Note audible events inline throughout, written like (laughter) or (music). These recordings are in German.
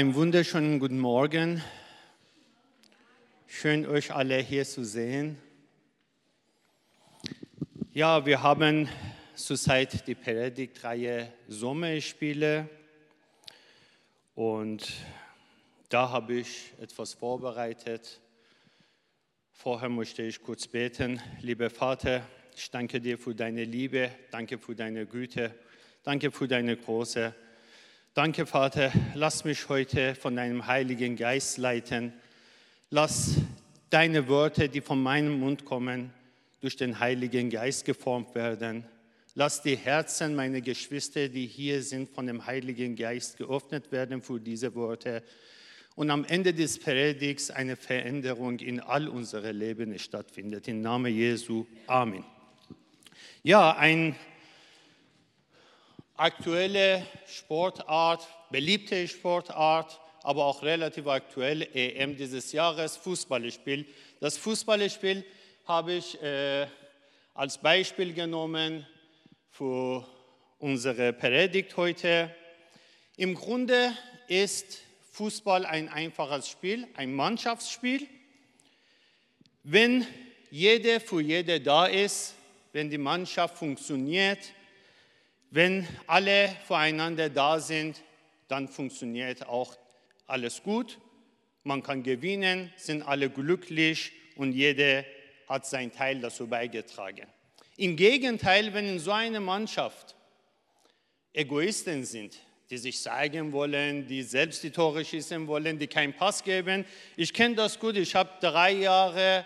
Einen wunderschönen guten Morgen. Schön, euch alle hier zu sehen. Ja, wir haben zurzeit die Predigtreihe Sommerspiele und da habe ich etwas vorbereitet. Vorher möchte ich kurz beten. Lieber Vater, ich danke dir für deine Liebe, danke für deine Güte, danke für deine große Danke, Vater. Lass mich heute von deinem Heiligen Geist leiten. Lass deine Worte, die von meinem Mund kommen, durch den Heiligen Geist geformt werden. Lass die Herzen meiner Geschwister, die hier sind, von dem Heiligen Geist geöffnet werden für diese Worte. Und am Ende des Predigs eine Veränderung in all unsere Leben stattfindet. Im Namen Jesu. Amen. Ja, ein aktuelle Sportart, beliebte Sportart, aber auch relativ aktuell EM dieses Jahres, Fußballspiel. Das Fußballspiel habe ich äh, als Beispiel genommen für unsere Predigt heute. Im Grunde ist Fußball ein einfaches Spiel, ein Mannschaftsspiel. Wenn jeder für jede da ist, wenn die Mannschaft funktioniert, wenn alle voreinander da sind, dann funktioniert auch alles gut. Man kann gewinnen, sind alle glücklich und jeder hat seinen Teil dazu beigetragen. Im Gegenteil, wenn in so einer Mannschaft Egoisten sind, die sich zeigen wollen, die selbst die Tore schießen wollen, die keinen Pass geben. Ich kenne das gut, ich habe drei Jahre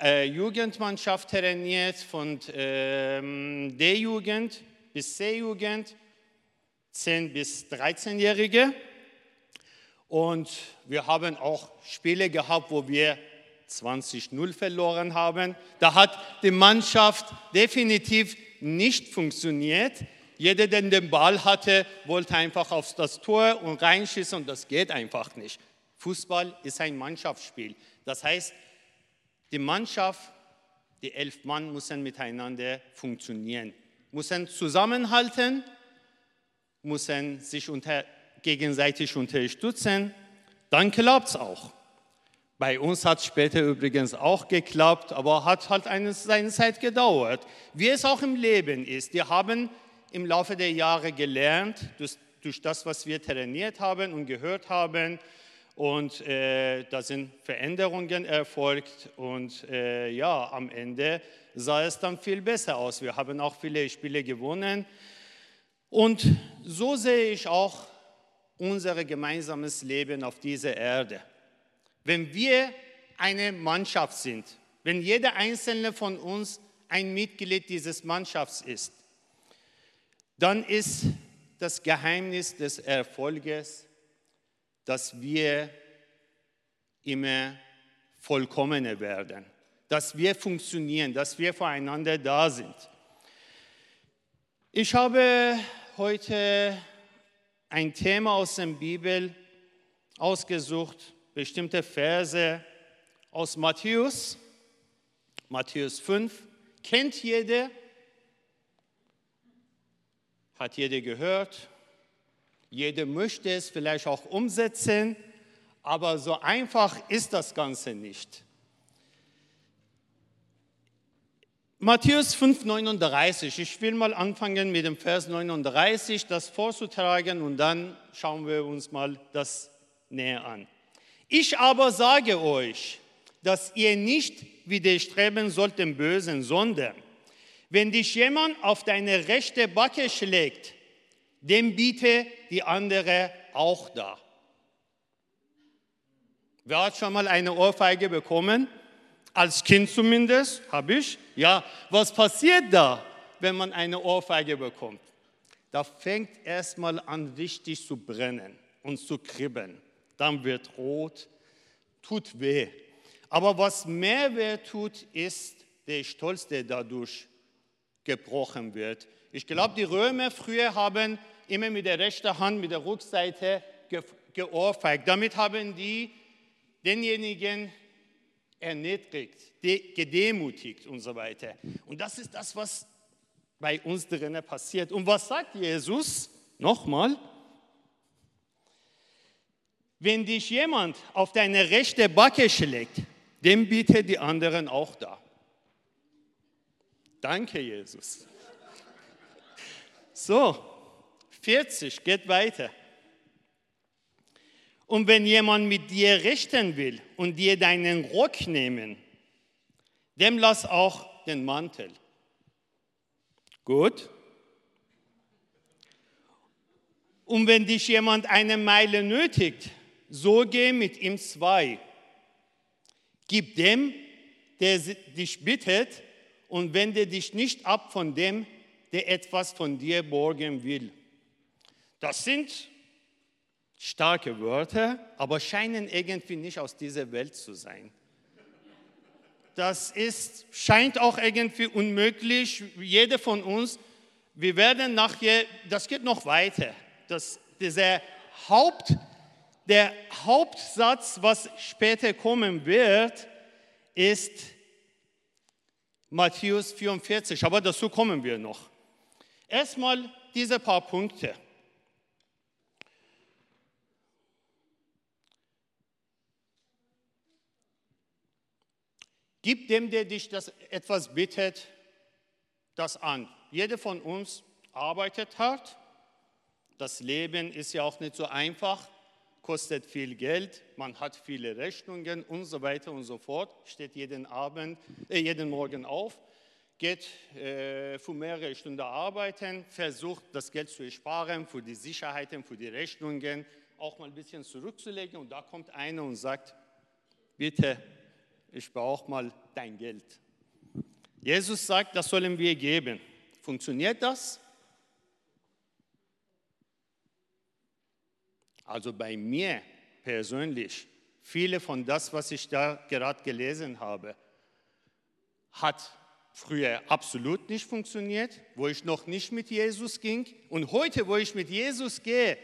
äh, Jugendmannschaft trainiert von ähm, D-Jugend bis C-Jugend, 10 bis 13-Jährige. Und wir haben auch Spiele gehabt, wo wir 20-0 verloren haben. Da hat die Mannschaft definitiv nicht funktioniert. Jeder, der den Ball hatte, wollte einfach auf das Tor und reinschießen und das geht einfach nicht. Fußball ist ein Mannschaftsspiel. Das heißt, die Mannschaft, die elf Mann müssen miteinander funktionieren müssen zusammenhalten, müssen sich unter, gegenseitig unterstützen, dann klappt es auch. Bei uns hat es später übrigens auch geklappt, aber hat halt eine, seine Zeit gedauert. Wie es auch im Leben ist. Wir haben im Laufe der Jahre gelernt, durch, durch das, was wir trainiert haben und gehört haben, und äh, da sind Veränderungen erfolgt und äh, ja, am Ende sah es dann viel besser aus. Wir haben auch viele Spiele gewonnen. Und so sehe ich auch unser gemeinsames Leben auf dieser Erde. Wenn wir eine Mannschaft sind, wenn jeder einzelne von uns ein Mitglied dieses Mannschafts ist, dann ist das Geheimnis des Erfolges, dass wir immer vollkommener werden, dass wir funktionieren, dass wir voreinander da sind. Ich habe heute ein Thema aus der Bibel ausgesucht, bestimmte Verse aus Matthäus, Matthäus 5. Kennt jeder? Hat jeder gehört? Jeder möchte es vielleicht auch umsetzen, aber so einfach ist das Ganze nicht. Matthäus 5, 39. Ich will mal anfangen mit dem Vers 39, das vorzutragen und dann schauen wir uns mal das näher an. Ich aber sage euch, dass ihr nicht widerstreben sollt dem Bösen, sondern wenn dich jemand auf deine rechte Backe schlägt, dem biete die andere auch da. Wer hat schon mal eine Ohrfeige bekommen? Als Kind zumindest, habe ich. Ja, was passiert da, wenn man eine Ohrfeige bekommt? Da fängt erstmal an, richtig zu brennen und zu kribbeln. Dann wird rot, tut weh. Aber was mehr weh tut, ist der Stolz, der dadurch gebrochen wird. Ich glaube, die Römer früher haben immer mit der rechten Hand, mit der Rückseite geohrfeigt. Damit haben die denjenigen erniedrigt, gedemütigt und so weiter. Und das ist das, was bei uns drinnen passiert. Und was sagt Jesus? Nochmal. Wenn dich jemand auf deine rechte Backe schlägt, dem biete die anderen auch da. Danke, Jesus. So, 40 geht weiter. Und wenn jemand mit dir richten will und dir deinen Rock nehmen, dem lass auch den Mantel. Gut. Und wenn dich jemand eine Meile nötigt, so geh mit ihm zwei. Gib dem, der dich bittet, und wende dich nicht ab von dem, der etwas von dir borgen will. Das sind starke Wörter, aber scheinen irgendwie nicht aus dieser Welt zu sein. Das ist, scheint auch irgendwie unmöglich. Jeder von uns, wir werden nachher, das geht noch weiter. Das, dieser Haupt, der Hauptsatz, was später kommen wird, ist Matthäus 44, aber dazu kommen wir noch. Erstmal diese paar Punkte. Gib dem, der dich das etwas bittet, das an. Jeder von uns arbeitet hart. Das Leben ist ja auch nicht so einfach, kostet viel Geld, man hat viele Rechnungen und so weiter und so fort. Steht jeden Abend, äh, jeden Morgen auf, geht äh, für mehrere Stunden arbeiten, versucht das Geld zu sparen für die Sicherheiten, für die Rechnungen, auch mal ein bisschen zurückzulegen. Und da kommt einer und sagt, bitte ich brauche mal dein Geld. Jesus sagt, das sollen wir geben. Funktioniert das? Also bei mir persönlich, viele von das, was ich da gerade gelesen habe, hat früher absolut nicht funktioniert, wo ich noch nicht mit Jesus ging. Und heute, wo ich mit Jesus gehe,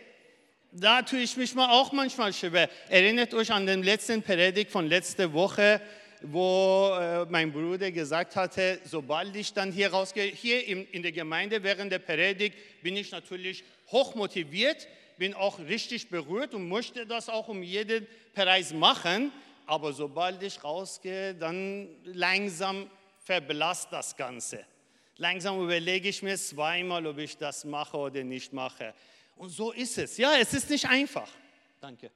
da tue ich mich mal auch manchmal schwer. Erinnert euch an den letzten Predigt von letzter Woche, wo äh, mein Bruder gesagt hatte, sobald ich dann hier rausgehe, hier in, in der Gemeinde während der Predigt, bin ich natürlich hochmotiviert, bin auch richtig berührt und möchte das auch um jeden Preis machen. Aber sobald ich rausgehe, dann langsam verblasst das Ganze. Langsam überlege ich mir zweimal, ob ich das mache oder nicht mache. Und so ist es. Ja, es ist nicht einfach. Danke.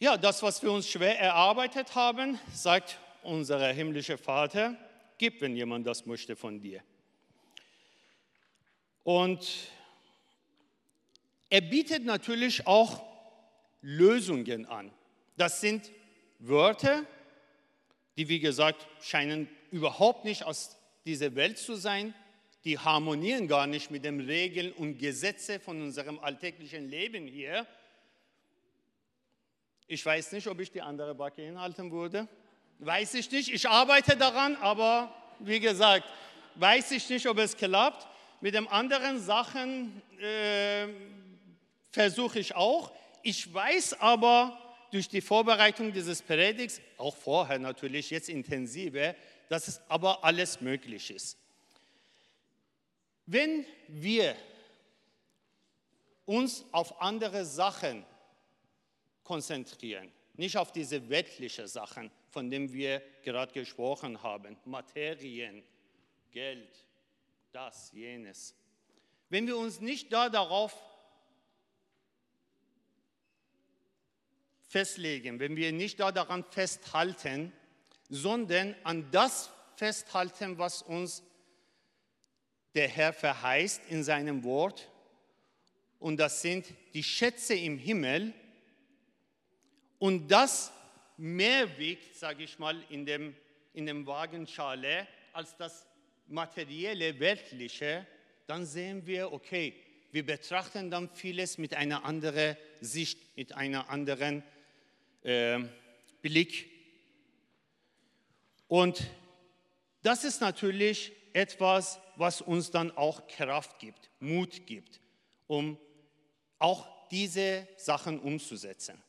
Ja, das, was wir uns schwer erarbeitet haben, sagt unser himmlischer Vater, gib, wenn jemand das möchte von dir. Und er bietet natürlich auch Lösungen an. Das sind Wörter, die, wie gesagt, scheinen überhaupt nicht aus dieser Welt zu sein. Die harmonieren gar nicht mit den Regeln und Gesetzen von unserem alltäglichen Leben hier. Ich weiß nicht, ob ich die andere Backe hinhalten würde. Weiß ich nicht. Ich arbeite daran, aber wie gesagt, weiß ich nicht, ob es klappt. Mit den anderen Sachen äh, versuche ich auch. Ich weiß aber, durch die Vorbereitung dieses Predigs, auch vorher natürlich, jetzt intensiver, dass es aber alles möglich ist. Wenn wir uns auf andere Sachen konzentrieren, nicht auf diese weltlichen Sachen, von denen wir gerade gesprochen haben, Materien, Geld, das, jenes. Wenn wir uns nicht da darauf festlegen, wenn wir nicht da daran festhalten, sondern an das festhalten, was uns der Herr verheißt in seinem Wort. Und das sind die Schätze im Himmel. Und das mehr wiegt, sage ich mal, in dem, in dem Wagenschale als das materielle, weltliche, dann sehen wir, okay, wir betrachten dann vieles mit einer anderen Sicht, mit einer anderen äh. Und das ist natürlich etwas, was uns dann auch Kraft gibt, Mut gibt, um auch diese Sachen umzusetzen.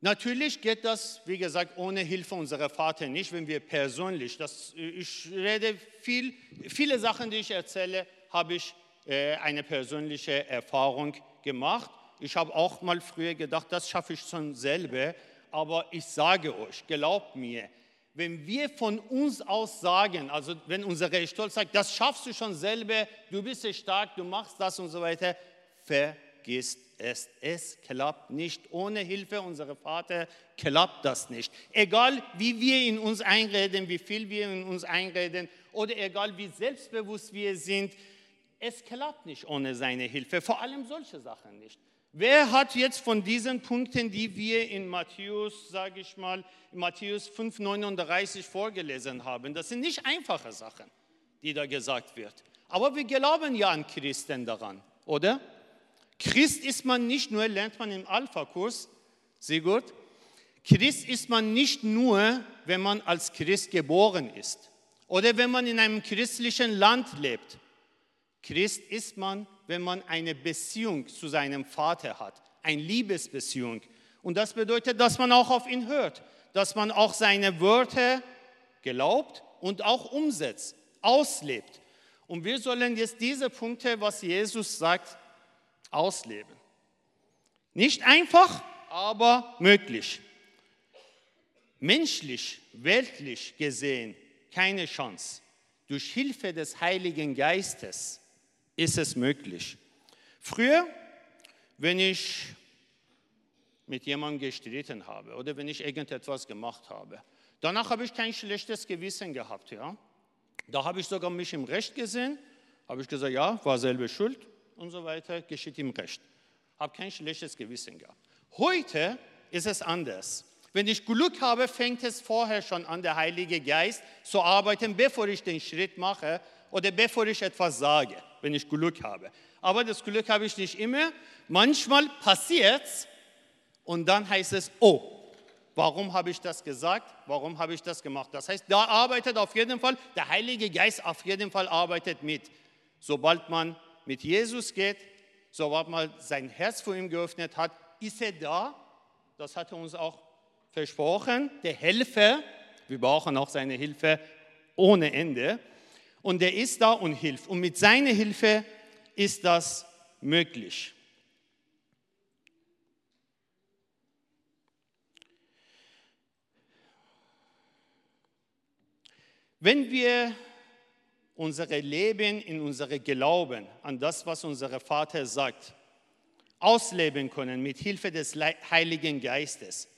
Natürlich geht das, wie gesagt, ohne Hilfe unserer Vater nicht, wenn wir persönlich, das, ich rede viel, viele Sachen, die ich erzähle, habe ich äh, eine persönliche Erfahrung gemacht. Ich habe auch mal früher gedacht, das schaffe ich schon selber, aber ich sage euch, glaubt mir, wenn wir von uns aus sagen, also wenn unser Stolz sagt, das schaffst du schon selber, du bist stark, du machst das und so weiter, vergisst es. Es klappt nicht. Ohne Hilfe unserer Vater klappt das nicht. Egal wie wir in uns einreden, wie viel wir in uns einreden oder egal wie selbstbewusst wir sind, es klappt nicht ohne seine Hilfe. Vor allem solche Sachen nicht. Wer hat jetzt von diesen Punkten, die wir in Matthäus, sage ich mal, Matthäus 5,39 vorgelesen haben, das sind nicht einfache Sachen, die da gesagt wird. Aber wir glauben ja an Christen daran, oder? Christ ist man nicht nur, lernt man im Alpha-Kurs, sehr gut. Christ ist man nicht nur, wenn man als Christ geboren ist oder wenn man in einem christlichen Land lebt. Christ ist man, wenn man eine Beziehung zu seinem Vater hat, eine Liebesbeziehung. Und das bedeutet, dass man auch auf ihn hört, dass man auch seine Wörter glaubt und auch umsetzt, auslebt. Und wir sollen jetzt diese Punkte, was Jesus sagt, ausleben. Nicht einfach, aber möglich. Menschlich, weltlich gesehen keine Chance. Durch Hilfe des Heiligen Geistes ist es möglich. Früher, wenn ich mit jemandem gestritten habe oder wenn ich irgendetwas gemacht habe, danach habe ich kein schlechtes Gewissen gehabt. Ja? Da habe ich sogar mich im Recht gesehen, habe ich gesagt, ja, war selber schuld, und so weiter, geschieht ihm recht. Habe kein schlechtes Gewissen gehabt. Heute ist es anders. Wenn ich Glück habe, fängt es vorher schon an, der Heilige Geist zu arbeiten, bevor ich den Schritt mache oder bevor ich etwas sage, wenn ich Glück habe. Aber das Glück habe ich nicht immer. Manchmal passiert es und dann heißt es, oh, warum habe ich das gesagt? Warum habe ich das gemacht? Das heißt, da arbeitet auf jeden Fall, der Heilige Geist auf jeden Fall arbeitet mit. Sobald man mit Jesus geht, sobald man sein Herz vor ihm geöffnet hat, ist er da. Das hat er uns auch versprochen, der Helfer. Wir brauchen auch seine Hilfe ohne Ende. Und er ist da und hilft. Und mit seiner Hilfe ist das möglich. Wenn wir unser Leben, in unsere Glauben an das, was unser Vater sagt, ausleben können mit Hilfe des Heiligen Geistes,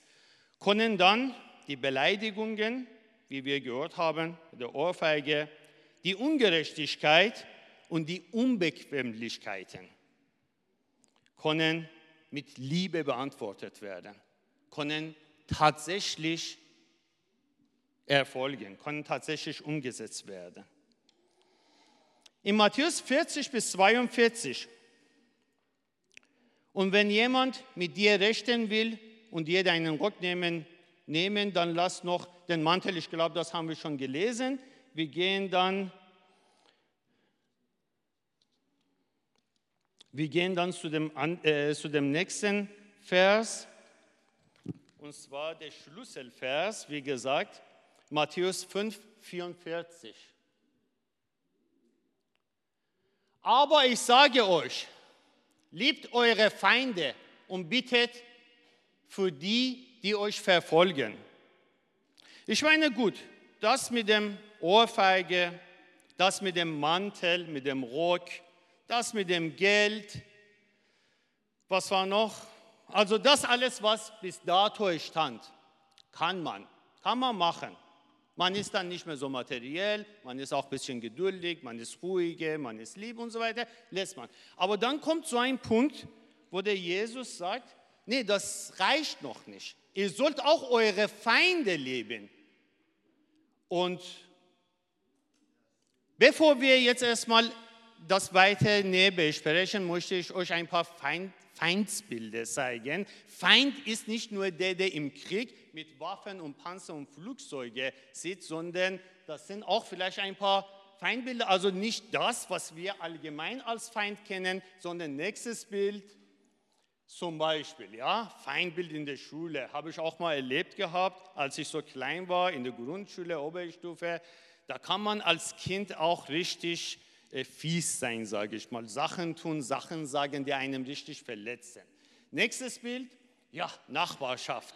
können dann die Beleidigungen, wie wir gehört haben, der Ohrfeige, die Ungerechtigkeit und die Unbequemlichkeiten können mit Liebe beantwortet werden, können tatsächlich erfolgen, können tatsächlich umgesetzt werden. In Matthäus 40 bis 42. Und wenn jemand mit dir rechten will und dir deinen Rock nehmen, nehmen, dann lass noch den Mantel. Ich glaube, das haben wir schon gelesen. Wir gehen dann, wir gehen dann zu dem, äh, zu dem nächsten Vers. Und zwar der Schlüsselvers, wie gesagt, Matthäus 5, 44. Aber ich sage euch, liebt eure Feinde und bittet für die, die euch verfolgen. Ich meine, gut, das mit dem Ohrfeige, das mit dem Mantel, mit dem Rock, das mit dem Geld, was war noch? Also das alles, was bis dato stand, kann man, kann man machen. Man ist dann nicht mehr so materiell, man ist auch ein bisschen geduldig, man ist ruhiger, man ist lieb und so weiter, lässt man. Aber dann kommt so ein Punkt, wo der Jesus sagt, nee, das reicht noch nicht. Ihr sollt auch eure Feinde lieben. Und bevor wir jetzt erstmal das weiter näher besprechen, möchte ich euch ein paar Feind, Feindsbilder zeigen. Feind ist nicht nur der, der im Krieg mit Waffen und Panzer und Flugzeuge sitzt, sondern das sind auch vielleicht ein paar Feindbilder, also nicht das, was wir allgemein als Feind kennen, sondern nächstes Bild, Zum Beispiel, ja, Feindbild in der Schule habe ich auch mal erlebt gehabt, als ich so klein war in der Grundschule, Oberstufe. Da kann man als Kind auch richtig äh, fies sein, sage ich mal. Sachen tun, Sachen sagen, die einem richtig verletzen. Nächstes Bild, ja, Nachbarschaft.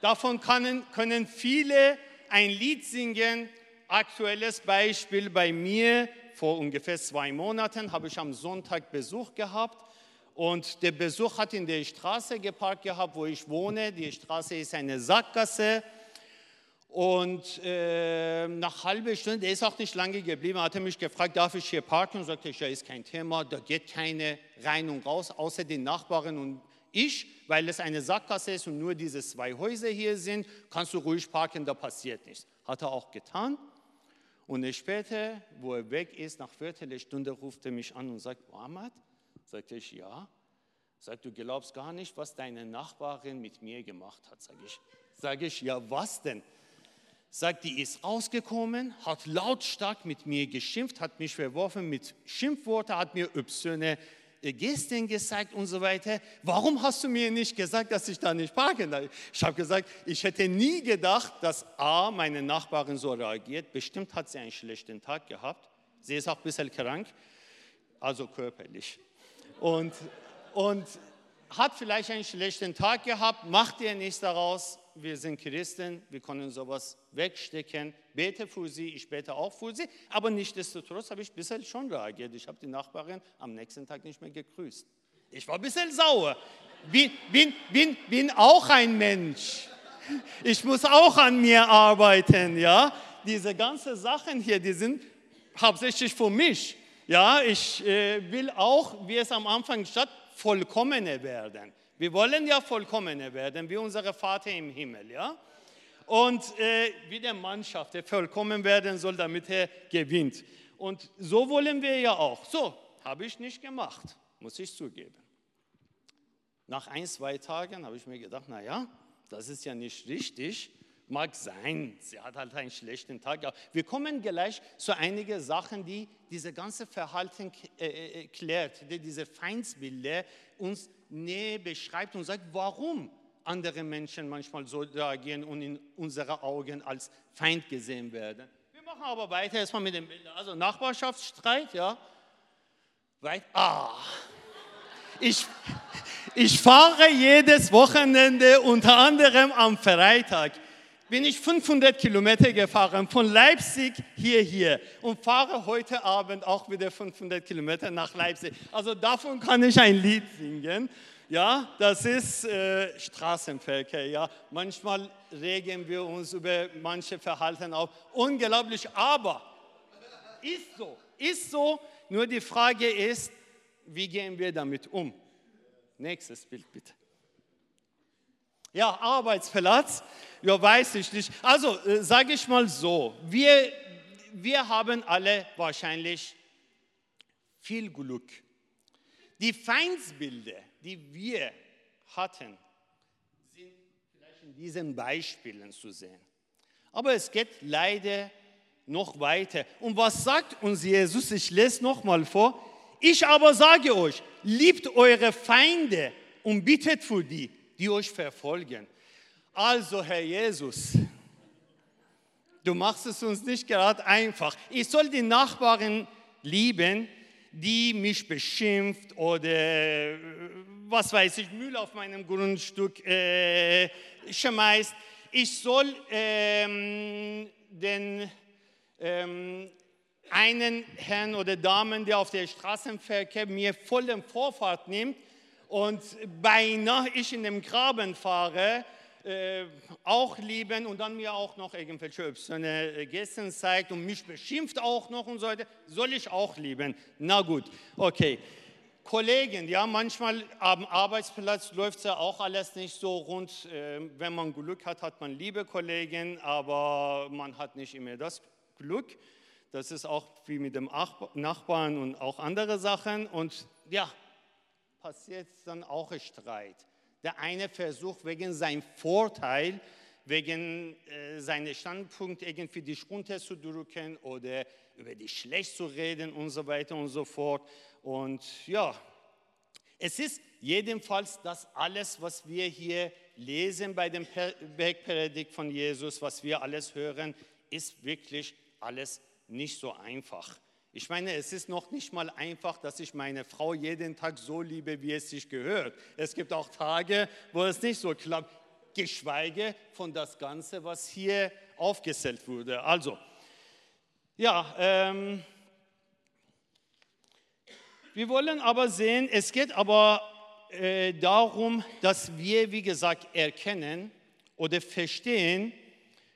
Davon können, können viele ein Lied singen. Aktuelles Beispiel bei mir, vor ungefähr zwei Monaten habe ich am Sonntag Besuch gehabt und der Besuch hat in der Straße geparkt gehabt, wo ich wohne. Die Straße ist eine Sackgasse. Und äh, nach halber Stunde, der ist auch nicht lange geblieben, hat er mich gefragt, darf ich hier parken? Und sagte ich, ja, ist kein Thema, da geht keine rein und raus, außer den Nachbarn und ich, weil es eine Sackgasse ist und nur diese zwei Häuser hier sind, kannst du ruhig parken, da passiert nichts. Hat er auch getan. Und später, wo er weg ist, nach Viertelstunde ruft er mich an und sagt, Mohammed, Sagte ich, ja. Sagt, du glaubst gar nicht, was deine Nachbarin mit mir gemacht hat. Sag ich, sag ich, ja, was denn? Sagt, die ist rausgekommen, hat lautstark mit mir geschimpft, hat mich verworfen mit Schimpfworten, hat mir obszöne Gesten gezeigt und so weiter. Warum hast du mir nicht gesagt, dass ich da nicht parken darf? Ich habe gesagt, ich hätte nie gedacht, dass A, meine Nachbarin so reagiert. Bestimmt hat sie einen schlechten Tag gehabt. Sie ist auch ein bisschen krank, also körperlich und, und hat vielleicht einen schlechten Tag gehabt, macht ihr nichts daraus. Wir sind Christen, wir können sowas wegstecken. Bete für sie, ich bete auch für sie. Aber nichtsdestotrotz habe ich ein bisschen schon reagiert. Ich habe die Nachbarin am nächsten Tag nicht mehr gegrüßt. Ich war ein bisschen sauer. Bin, bin, bin, bin auch ein Mensch. Ich muss auch an mir arbeiten, ja. Diese ganzen Sachen hier, die sind hauptsächlich für mich. Ja, ich äh, will auch, wie es am Anfang stand, vollkommener werden. Wir wollen ja vollkommener werden, wie unser Vater im Himmel, ja. Und äh, wie der Mannschaft, der vollkommen werden soll, damit er gewinnt. Und so wollen wir ja auch. So, habe ich nicht gemacht, muss ich zugeben. Nach ein, zwei Tagen habe ich mir gedacht, naja, das ist ja nicht richtig. Mag sein, sie hat halt einen schlechten Tag. Wir kommen gleich zu einigen Sachen, die diese ganze Verhalten äh, äh, klärt, die diese Feindsbilder uns näher beschreibt und sagt, warum andere Menschen manchmal so reagieren und in unseren Augen als Feind gesehen werden. Wir machen aber weiter erstmal mit den Bildern. Also Nachbarschaftsstreit, ja. Weit, ah. Ich, ich fahre jedes Wochenende unter anderem am Freitag bin ich 500 Kilometer gefahren von Leipzig hierher und fahre heute Abend auch wieder 500 Kilometer nach Leipzig. Also davon kann ich ein Lied singen. Ja, das ist äh, Straßenverkehr. Ja, manchmal regen wir uns über manche Verhalten auf. Unglaublich, aber ist so, ist so. Nur die Frage ist, wie gehen wir damit um? Nächstes Bild bitte. Ja, Arbeitsplatz, ja, weiß ich nicht. Also, äh, sage ich mal so, wir, wir haben alle wahrscheinlich viel Glück. Die Feindsbilder, die wir hatten, sind vielleicht in diesen Beispielen zu sehen. Aber es geht leider noch weiter. Und was sagt uns Jesus? Ich lese nochmal vor. Ich aber sage euch, liebt eure Feinde und bittet für die die euch verfolgen. Also, Herr Jesus, du machst es uns nicht gerade einfach. Ich soll die Nachbarn lieben, die mich beschimpft oder was weiß ich, Müll auf meinem Grundstück äh, schmeißt. Ich soll ähm, den ähm, einen Herrn oder Damen, der auf der Straßenverkehr mir voll den Vorfahrt nimmt, und beinahe ich in dem Graben fahre, äh, auch lieben und dann mir auch noch irgendwelche obszöne Gesten zeigt und mich beschimpft auch noch und so weiter, soll ich auch lieben. Na gut, okay. Kollegen, ja, manchmal am Arbeitsplatz läuft ja auch alles nicht so rund. Äh, wenn man Glück hat, hat man liebe Kollegen, aber man hat nicht immer das Glück. Das ist auch wie mit dem Nachbarn und auch andere Sachen. Und ja, passiert dann auch ein Streit. Der eine versucht wegen seinem Vorteil, wegen äh, seines Standpunkts irgendwie dich runterzudrücken oder über dich schlecht zu reden und so weiter und so fort. Und ja, es ist jedenfalls das alles, was wir hier lesen bei dem Bergpredigt von Jesus, was wir alles hören, ist wirklich alles nicht so einfach. Ich meine, es ist noch nicht mal einfach, dass ich meine Frau jeden Tag so liebe, wie es sich gehört. Es gibt auch Tage, wo es nicht so klappt, geschweige von das Ganze, was hier aufgezählt wurde. Also, ja, ähm, wir wollen aber sehen, es geht aber äh, darum, dass wir, wie gesagt, erkennen oder verstehen,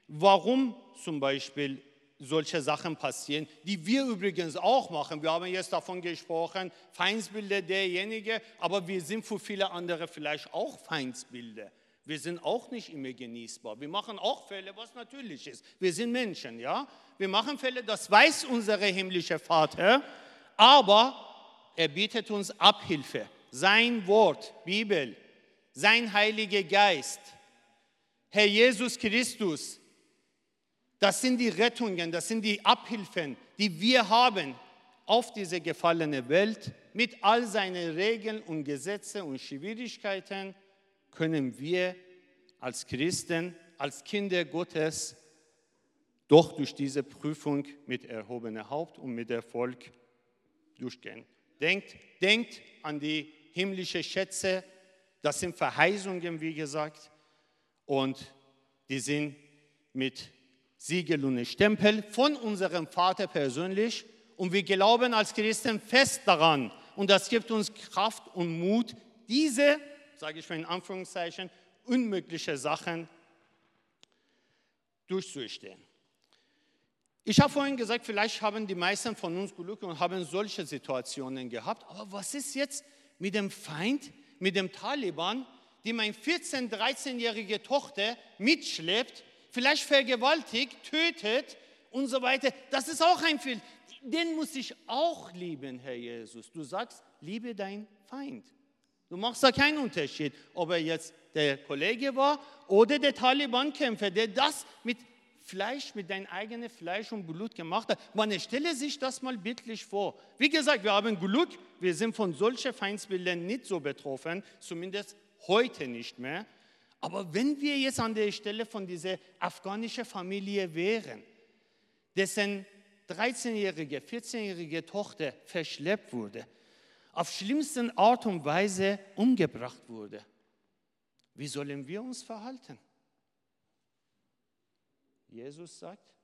warum zum Beispiel solche Sachen passieren, die wir übrigens auch machen. Wir haben jetzt davon gesprochen, Feindsbilder derjenige, aber wir sind für viele andere vielleicht auch Feindsbilder. Wir sind auch nicht immer genießbar. Wir machen auch Fälle, was natürlich ist. Wir sind Menschen, ja? Wir machen Fälle, das weiß unser himmlischer Vater, aber er bietet uns Abhilfe. Sein Wort, Bibel, sein Heiliger Geist, Herr Jesus Christus, das sind die Rettungen, das sind die Abhilfen, die wir haben auf diese gefallene Welt. Mit all seinen Regeln und Gesetzen und Schwierigkeiten können wir als Christen, als Kinder Gottes doch durch diese Prüfung mit erhobenem Haupt und mit Erfolg durchgehen. Denkt, denkt an die himmlischen Schätze, das sind Verheißungen, wie gesagt, und die sind mit Siegel und Stempel von unserem Vater persönlich. Und wir glauben als Christen fest daran. Und das gibt uns Kraft und Mut, diese, sage ich mal in Anführungszeichen, unmögliche Sachen durchzustehen. Ich habe vorhin gesagt, vielleicht haben die meisten von uns Glück und haben solche Situationen gehabt. Aber was ist jetzt mit dem Feind, mit dem Taliban, die meine 14-, 13-jährige Tochter mitschleppt vielleicht vergewaltigt, tötet und so weiter. Das ist auch ein Fehler. Den muss ich auch lieben, Herr Jesus. Du sagst, liebe dein Feind. Du machst da keinen Unterschied, ob er jetzt der Kollege war oder der Taliban-Kämpfer, der das mit Fleisch, mit deinem eigenen Fleisch und Blut gemacht hat. Man stelle sich das mal bildlich vor. Wie gesagt, wir haben Glück, wir sind von solchen Feindsbildern nicht so betroffen, zumindest heute nicht mehr. Aber wenn wir jetzt an der Stelle von dieser afghanischen Familie wären, dessen 13-jährige, 14-jährige Tochter verschleppt wurde, auf schlimmsten Art und Weise umgebracht wurde, wie sollen wir uns verhalten? Jesus sagt,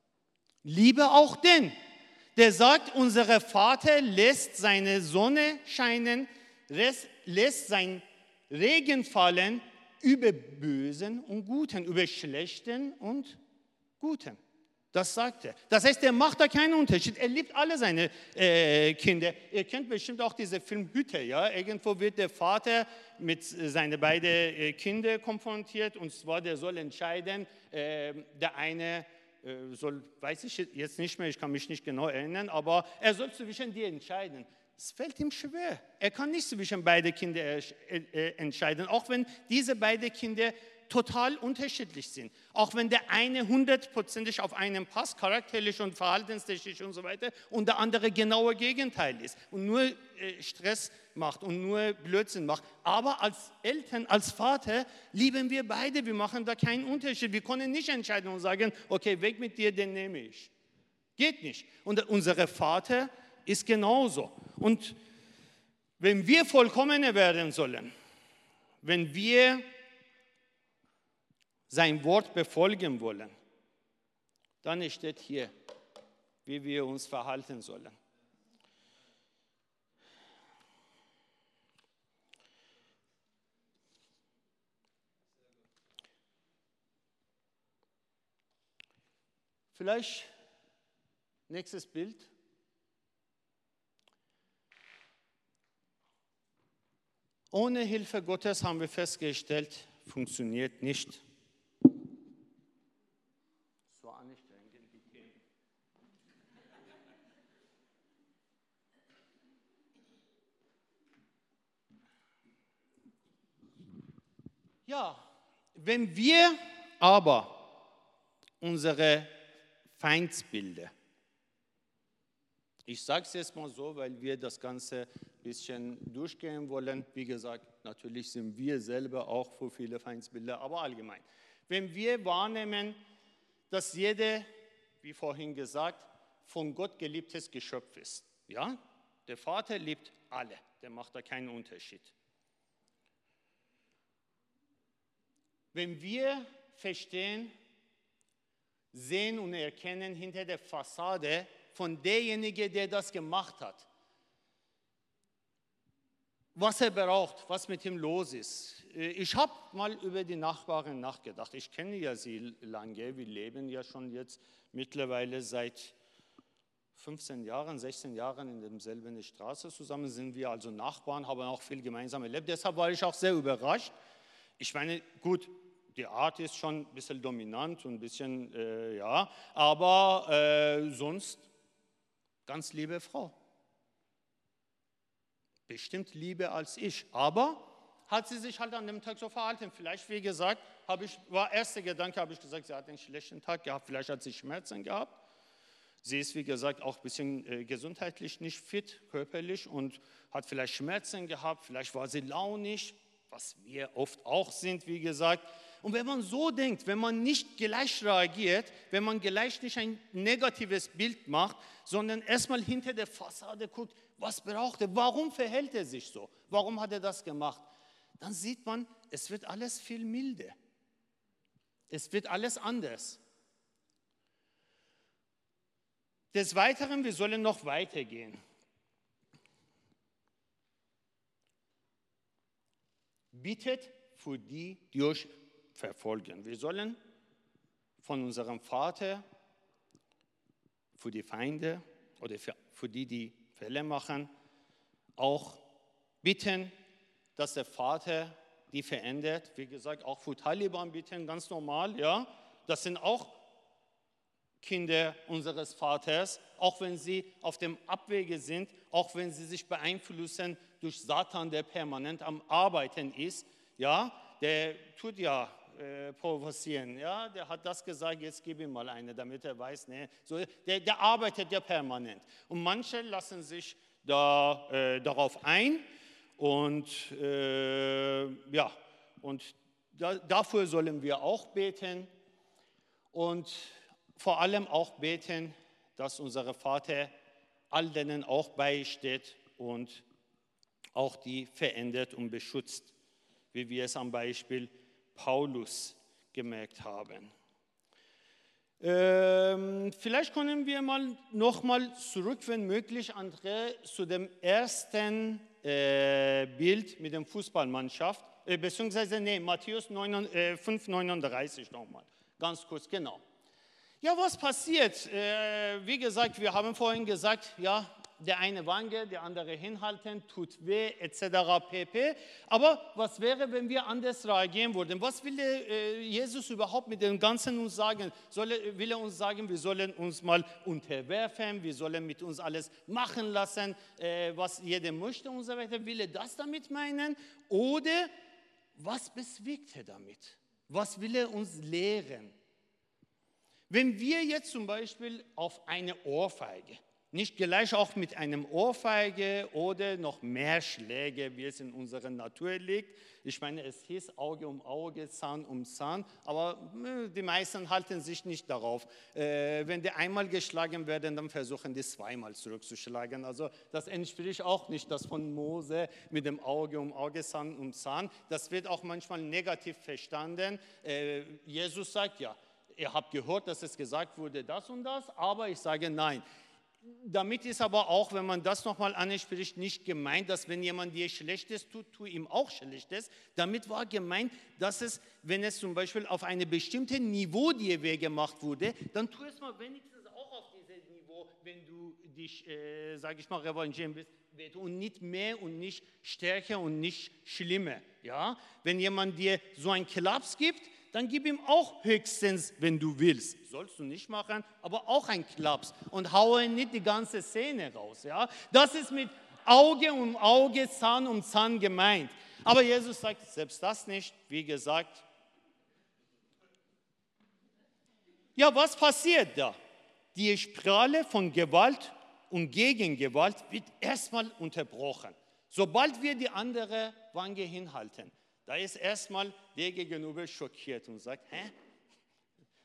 liebe auch den, der sagt, unser Vater lässt seine Sonne scheinen, lässt sein Regen fallen über Bösen und Guten, über Schlechten und Guten. Das sagt er. Das heißt, er macht da keinen Unterschied. Er liebt alle seine äh, Kinder. Ihr kennt bestimmt auch diesen Film Hütte. Ja? Irgendwo wird der Vater mit seinen beiden äh, Kindern konfrontiert und zwar der soll entscheiden, äh, der eine äh, soll, weiß ich jetzt nicht mehr, ich kann mich nicht genau erinnern, aber er soll zwischen dir entscheiden. Es fällt ihm schwer. Er kann nicht zwischen beide Kinder äh, äh, entscheiden, auch wenn diese beiden Kinder total unterschiedlich sind. Auch wenn der eine hundertprozentig auf einen passt, charakterlich und verhaltenstechnisch und so weiter, und der andere genauer Gegenteil ist und nur äh, Stress macht und nur Blödsinn macht. Aber als Eltern, als Vater lieben wir beide, wir machen da keinen Unterschied. Wir können nicht entscheiden und sagen, okay, weg mit dir, den nehme ich. Geht nicht. Und unser Vater ist genauso. Und wenn wir vollkommener werden sollen, wenn wir sein Wort befolgen wollen, dann steht hier, wie wir uns verhalten sollen. Vielleicht nächstes Bild. Ohne Hilfe Gottes haben wir festgestellt, funktioniert nicht. So anstrengend. Ja, wenn wir aber unsere Feindsbilder, ich sage es jetzt mal so, weil wir das Ganze bisschen durchgehen wollen. Wie gesagt, natürlich sind wir selber auch für viele Feindsbilder, aber allgemein. Wenn wir wahrnehmen, dass jede, wie vorhin gesagt, von Gott geliebtes Geschöpf ist. Ja, der Vater liebt alle, der macht da keinen Unterschied. Wenn wir verstehen, sehen und erkennen hinter der Fassade von derjenige, der das gemacht hat, was er braucht, was mit ihm los ist. Äh, ich habe mal über die Nachbarn nachgedacht. Ich kenne ja sie lange. Wir leben ja schon jetzt mittlerweile seit 15 Jahren, 16 Jahren in derselben Straße zusammen. Sind wir also Nachbarn, haben auch viel gemeinsam erlebt. Deshalb war ich auch sehr überrascht. Ich meine, gut, die Art ist schon ein bisschen dominant und ein bisschen, äh, ja, aber äh, sonst ganz liebe Frau bestimmt lieber als ich. Aber hat sie sich halt an dem Tag so verhalten. Vielleicht, wie gesagt, habe ich, war erster Gedanke, habe ich gesagt, sie hat einen schlechten Tag gehabt. Vielleicht hat sie Schmerzen gehabt. Sie ist, wie gesagt, auch ein bisschen äh, gesundheitlich nicht fit, körperlich und hat vielleicht Schmerzen gehabt. Vielleicht war sie launig, was wir oft auch sind, wie gesagt. Und wenn man so denkt, wenn man nicht gleich reagiert, wenn man gleich nicht ein negatives Bild macht, sondern erstmal hinter der Fassade guckt, was braucht er, warum verhält er sich so, warum hat er das gemacht, dann sieht man, es wird alles viel milder. Es wird alles anders. Des Weiteren, wir sollen noch weitergehen. Bittet für die, die euch verfolgen. Wir sollen von unserem Vater für die Feinde oder für, die, die Fälle machen, auch bitten, dass der Vater die verändert. Wie gesagt, auch für Taliban bitten, ganz normal, ja. Das sind auch Kinder unseres Vaters, auch wenn sie auf dem Abwege sind, auch wenn sie sich beeinflussen durch Satan, der permanent am Arbeiten ist, ja, der tut ja äh, provozieren. Ja, der hat das gesagt, jetzt gib ihm mal eine, damit er weiß, ne, so, der, der arbeitet ja permanent. Und manche lassen sich da, äh, darauf ein und äh, ja, und da, dafür sollen wir auch beten und vor allem auch beten, dass unser Vater all denen auch beisteht und auch die verändert und beschützt, wie wir es am Beispiel Paulus gemerkt haben. Ähm, vielleicht können wir mal nochmal zurück, wenn möglich, André, zu dem ersten äh, Bild mit der Fußballmannschaft, äh, beziehungsweise, nee, Matthäus 5,39 äh, nochmal, ganz kurz, genau. Ja, was passiert? Äh, wie gesagt, wir haben vorhin gesagt, ja, der eine Wange, der andere hinhalten, tut weh, etc. pp. Aber was wäre, wenn wir anders reagieren würden? Was will äh, Jesus überhaupt mit dem Ganzen uns sagen? Soll, will er uns sagen, wir sollen uns mal unterwerfen, wir sollen mit uns alles machen lassen, äh, was jeder möchte und so weiter? Will er das damit meinen? Oder was bewegt er damit? Was will er uns lehren? Wenn wir jetzt zum Beispiel auf eine Ohrfeige, nicht gleich auch mit einem Ohrfeige oder noch mehr Schläge, wie es in unserer Natur liegt. Ich meine, es hieß Auge um Auge, Zahn um Zahn, aber äh, die meisten halten sich nicht darauf. Äh, wenn die einmal geschlagen werden, dann versuchen die zweimal zurückzuschlagen. Also das entspricht auch nicht das von Mose mit dem Auge um Auge, Zahn um Zahn. Das wird auch manchmal negativ verstanden. Äh, Jesus sagt ja, ihr habt gehört, dass es gesagt wurde, das und das, aber ich sage nein damit ist aber auch, wenn man das nochmal anspricht, nicht gemeint, dass wenn jemand dir Schlechtes tut, tu ihm auch Schlechtes. Damit war gemeint, dass es, wenn es zum Beispiel auf einem bestimmten Niveau dir weh gemacht wurde, dann tu es mal wenigstens auch auf diesem Niveau, wenn du dich, äh, sage ich mal, revanchieren willst und nicht mehr und nicht stärker und nicht schlimmer. Ja? Wenn jemand dir so einen Klaps gibt, dann gib ihm auch höchstens, wenn du willst. Sollst du nicht machen, aber auch ein Klaps und haue nicht die ganze Szene raus. Ja? Das ist mit Auge um Auge, Zahn um Zahn gemeint. Aber Jesus sagt selbst das nicht, wie gesagt. Ja, was passiert da? Die Sprache von Gewalt und Gegengewalt wird erstmal unterbrochen. Sobald wir die andere Wange hinhalten, da ist erstmal der Gegenüber schockiert und sagt, hä?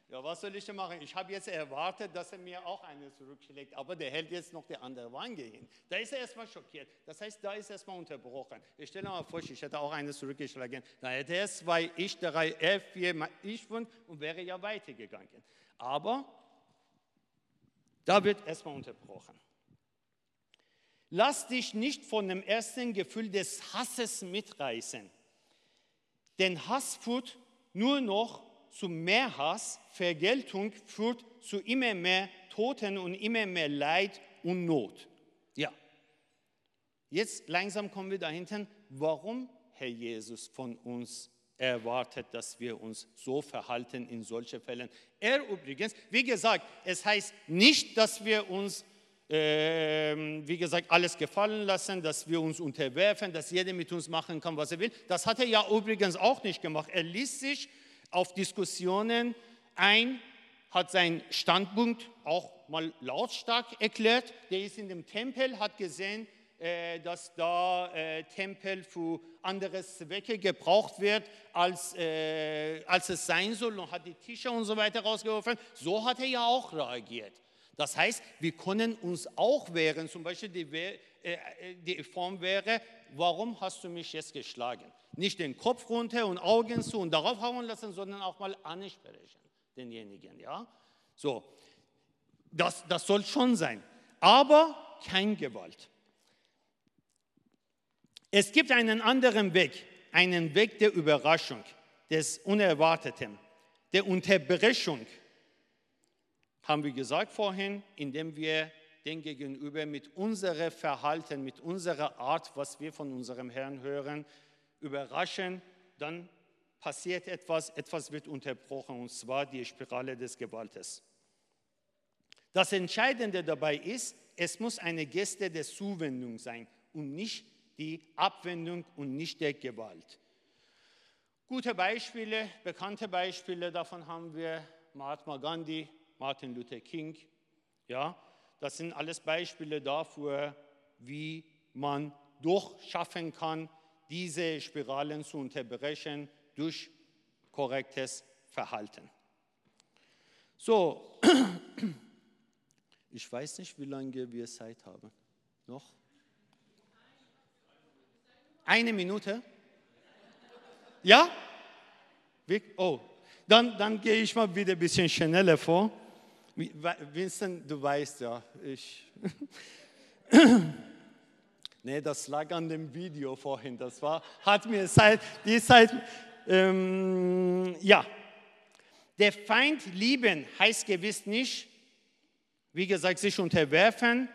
Ja, was soll ich denn machen? Ich habe jetzt erwartet, dass er mir auch eine zurückschlägt, aber der hält jetzt noch die andere Wange hin. Da ist er erstmal schockiert. Das heißt, da ist er erstmal unterbrochen. Ich stelle mir vor, ich hätte auch eine zurückgeschlagen. Da hätte er zwei, ich drei, er vier, ich fünf und wäre ja weitergegangen. Aber da wird erstmal unterbrochen. Lass dich nicht von dem ersten Gefühl des Hasses mitreißen. Denn Hass führt nur noch zu mehr Hass, Vergeltung führt zu immer mehr Toten und immer mehr Leid und Not. Ja. Jetzt langsam kommen wir dahinter, warum Herr Jesus von uns erwartet, dass wir uns so verhalten in solchen Fällen. Er übrigens, wie gesagt, es heißt nicht, dass wir uns wie gesagt, alles gefallen lassen, dass wir uns unterwerfen, dass jeder mit uns machen kann, was er will. Das hat er ja übrigens auch nicht gemacht. Er ließ sich auf Diskussionen ein, hat seinen Standpunkt auch mal lautstark erklärt. Der ist in dem Tempel, hat gesehen, äh, dass da äh, Tempel für andere Zwecke gebraucht wird, als, äh, als es sein soll und hat die Tische und so weiter rausgeworfen. So hat er ja auch reagiert. Das heißt, wir können uns auch wehren. Zum Beispiel die, äh, äh, die Form wäre, warum hast du mich jetzt geschlagen? Nicht den Kopf runter und Augen zu und darauf hauen lassen, sondern auch mal ansprechen, denjenigen. Ja? So, das, das soll schon sein. Aber kein Gewalt. Es gibt einen anderen Weg, einen Weg der Überraschung, des Unerwarteten, der Unterbrechung haben wir gesagt vorhin, indem wir den Gegenüber mit unserem Verhalten, mit unserer Art, was wir von unserem Herrn hören, überraschen, dann passiert etwas, etwas wird unterbrochen, und zwar die Spirale des Gewaltes. Das Entscheidende dabei ist, es muss eine Geste der Zuwendung sein und nicht die Abwendung und nicht der Gewalt. Gute Beispiele, bekannte Beispiele davon haben wir Mahatma Gandhi, Martin Luther King. Ja, das sind alles Beispiele dafür, wie man durchschaffen kann, diese Spiralen zu unterbrechen durch korrektes Verhalten. So, (clears throat) ich weiß nicht, wie lange wir Zeit haben. Noch? Eine Minute? Ja? Oh, dann, dann gehe ich mal wieder ein bisschen schneller vor. Vincent, du weißt ja, ich. (coughs) nee, das lag an dem Video vorhin. Das war, hat mir seit, die Zeit, ähm, ja. Der Feind lieben heißt gewiss nicht, wie gesagt, sich unterwerfen,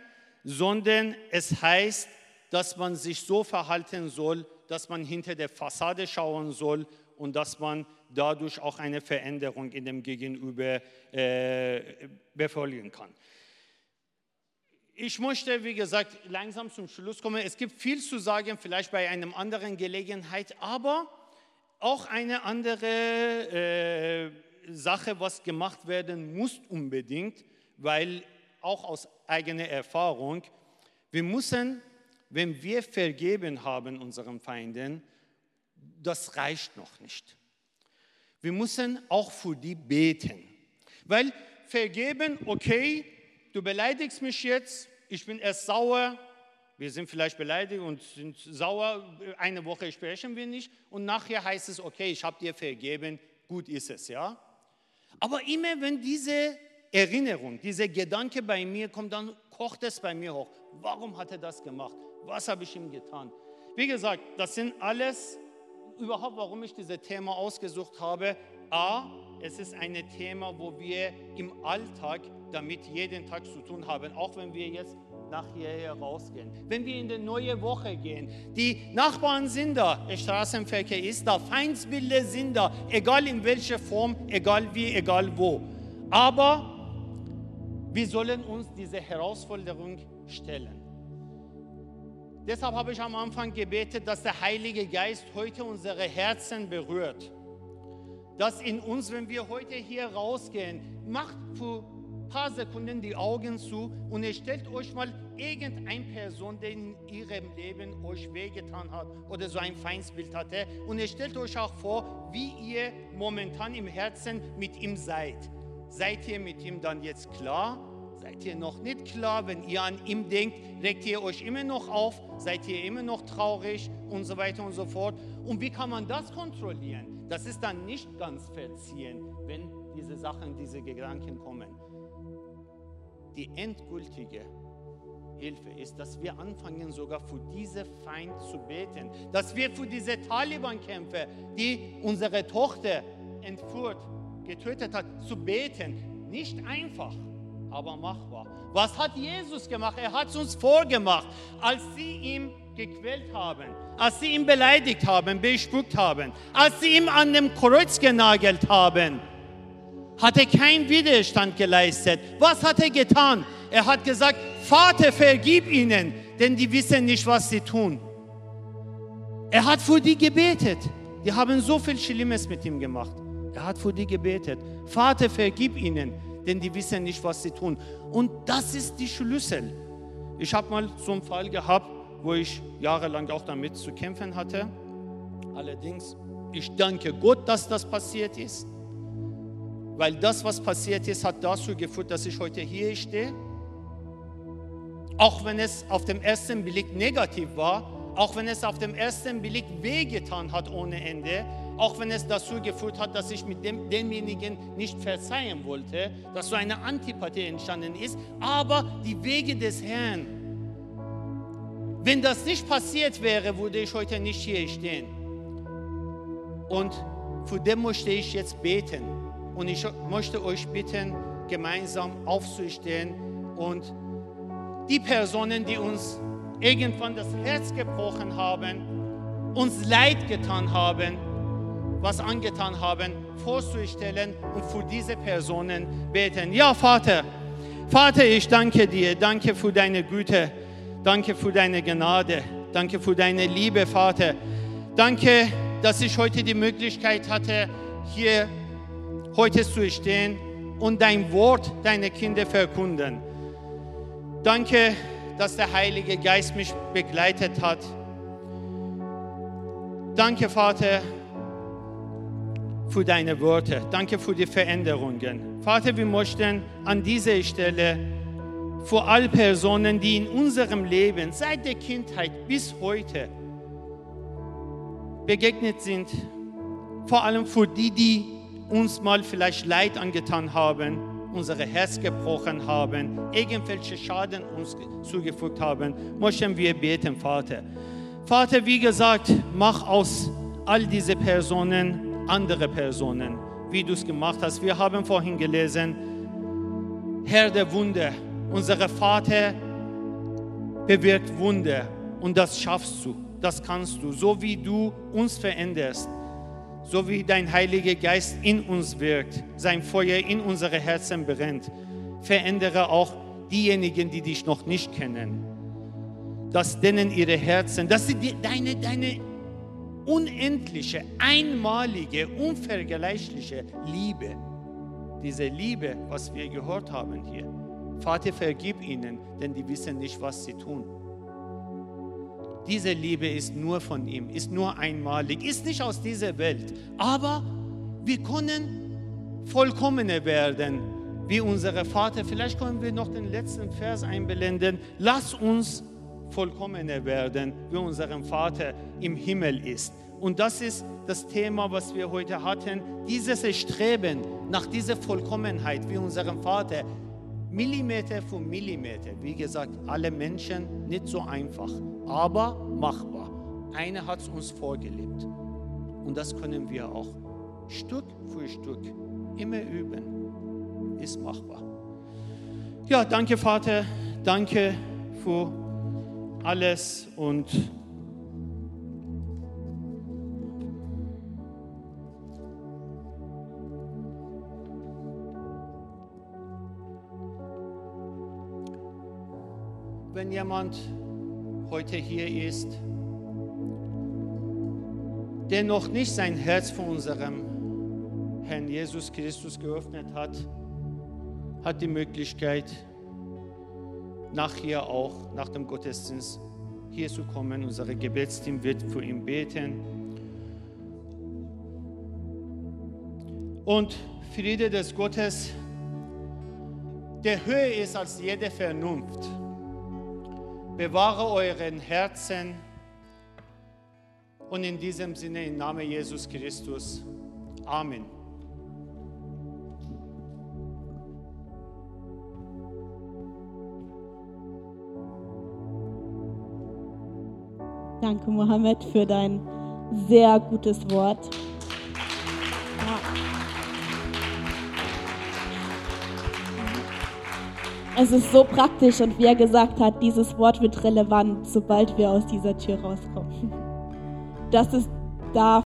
sondern es heißt, dass man sich so verhalten soll, dass man hinter der Fassade schauen soll und dass man dadurch auch eine Veränderung in dem Gegenüber äh, befolgen kann. Ich möchte, wie gesagt, langsam zum Schluss kommen. Es gibt viel zu sagen, vielleicht bei einer anderen Gelegenheit, aber auch eine andere äh, Sache, was gemacht werden muss unbedingt, weil auch aus eigener Erfahrung, wir müssen, wenn wir vergeben haben unseren Feinden, das reicht noch nicht. Wir müssen auch für die beten. Weil vergeben, okay, du beleidigst mich jetzt, ich bin erst sauer, wir sind vielleicht beleidigt und sind sauer, eine Woche sprechen wir nicht und nachher heißt es, okay, ich habe dir vergeben, gut ist es, ja. Aber immer wenn diese Erinnerung, dieser Gedanke bei mir kommt, dann kocht es bei mir hoch. Warum hat er das gemacht? Was habe ich ihm getan? Wie gesagt, das sind alles überhaupt, warum ich dieses Thema ausgesucht habe. A, es ist ein Thema, wo wir im Alltag damit jeden Tag zu tun haben, auch wenn wir jetzt nach hierher rausgehen. Wenn wir in die neue Woche gehen, die Nachbarn sind da, der Straßenverkehr ist da, Feindsbilder sind da, egal in welcher Form, egal wie, egal wo. Aber wir sollen uns diese Herausforderung stellen. Deshalb habe ich am Anfang gebetet, dass der Heilige Geist heute unsere Herzen berührt. Dass in uns, wenn wir heute hier rausgehen, macht für ein paar Sekunden die Augen zu und ihr stellt euch mal irgendeine Person, die in ihrem Leben euch wehgetan hat oder so ein Feindsbild hatte. Und ihr stellt euch auch vor, wie ihr momentan im Herzen mit ihm seid. Seid ihr mit ihm dann jetzt klar? Seid ihr noch nicht klar? Wenn ihr an ihm denkt, regt ihr euch immer noch auf? Seid ihr immer noch traurig und so weiter und so fort? Und wie kann man das kontrollieren? Das ist dann nicht ganz verziehen, wenn diese Sachen, diese Gedanken kommen. Die endgültige Hilfe ist, dass wir anfangen, sogar für diese Feind zu beten. Dass wir für diese Taliban-Kämpfer, die unsere Tochter entführt, getötet hat, zu beten. Nicht einfach, aber machbar. Was hat Jesus gemacht? Er hat es uns vorgemacht, als sie ihm gequält haben, als sie ihn beleidigt haben, bespuckt haben, als sie ihn an dem Kreuz genagelt haben, hat er keinen Widerstand geleistet. Was hat er getan? Er hat gesagt, Vater, vergib ihnen, denn die wissen nicht, was sie tun. Er hat für die gebetet. Die haben so viel Schlimmes mit ihm gemacht. Er hat für die gebetet. Vater, vergib ihnen, denn die wissen nicht, was sie tun. Und das ist die Schlüssel. Ich habe mal so einen Fall gehabt, wo ich jahrelang auch damit zu kämpfen hatte. Allerdings, ich danke Gott, dass das passiert ist, weil das, was passiert ist, hat dazu geführt, dass ich heute hier stehe. Auch wenn es auf dem ersten Blick negativ war, auch wenn es auf dem ersten Blick wehgetan hat ohne Ende, auch wenn es dazu geführt hat, dass ich mit dem, demjenigen nicht verzeihen wollte, dass so eine Antipathie entstanden ist, aber die Wege des Herrn. Wenn das nicht passiert wäre, würde ich heute nicht hier stehen. Und für den möchte ich jetzt beten. Und ich möchte euch bitten, gemeinsam aufzustehen und die Personen, die uns irgendwann das Herz gebrochen haben, uns leid getan haben, was angetan haben, vorzustellen und für diese Personen beten. Ja, Vater, Vater, ich danke dir, danke für deine Güte, danke für deine Gnade, danke für deine Liebe, Vater. Danke, dass ich heute die Möglichkeit hatte, hier heute zu stehen und dein Wort deine Kinder verkunden. Danke, dass der Heilige Geist mich begleitet hat. Danke, Vater, für deine Worte. Danke für die Veränderungen. Vater, wir möchten an dieser Stelle für alle Personen, die in unserem Leben seit der Kindheit bis heute begegnet sind, vor allem für die, die uns mal vielleicht Leid angetan haben, unser Herz gebrochen haben, irgendwelche Schaden uns zugefügt haben, möchten wir beten, Vater. Vater, wie gesagt, mach aus all diese Personen andere Personen, wie du es gemacht hast. Wir haben vorhin gelesen, Herr der Wunder, unser Vater bewirkt Wunder und das schaffst du, das kannst du, so wie du uns veränderst, so wie dein Heiliger Geist in uns wirkt, sein Feuer in unsere Herzen brennt. Verändere auch diejenigen, die dich noch nicht kennen, dass denen ihre Herzen, dass sie deine, deine unendliche, einmalige, unvergleichliche Liebe. Diese Liebe, was wir gehört haben hier. Vater, vergib ihnen, denn die wissen nicht, was sie tun. Diese Liebe ist nur von ihm, ist nur einmalig, ist nicht aus dieser Welt. Aber wir können vollkommener werden, wie unser Vater. Vielleicht können wir noch den letzten Vers einblenden. Lass uns vollkommener werden, wie unser Vater im Himmel ist. Und das ist das Thema, was wir heute hatten. Dieses Streben nach dieser Vollkommenheit, wie unserem Vater, Millimeter für Millimeter. Wie gesagt, alle Menschen nicht so einfach, aber machbar. Einer hat es uns vorgelebt. Und das können wir auch Stück für Stück immer üben. Ist machbar. Ja, danke Vater, danke für alles und wenn jemand heute hier ist, der noch nicht sein Herz vor unserem Herrn Jesus Christus geöffnet hat, hat die Möglichkeit, nachher auch, nach dem Gottesdienst, hier zu kommen. Unser Gebetsteam wird für ihn beten. Und Friede des Gottes, der höher ist als jede Vernunft, bewahre euren Herzen und in diesem Sinne im Namen Jesus Christus. Amen. Danke, Mohammed, für dein sehr gutes Wort. Es ist so praktisch und wie er gesagt hat, dieses Wort wird relevant, sobald wir aus dieser Tür rauskommen. Das ist da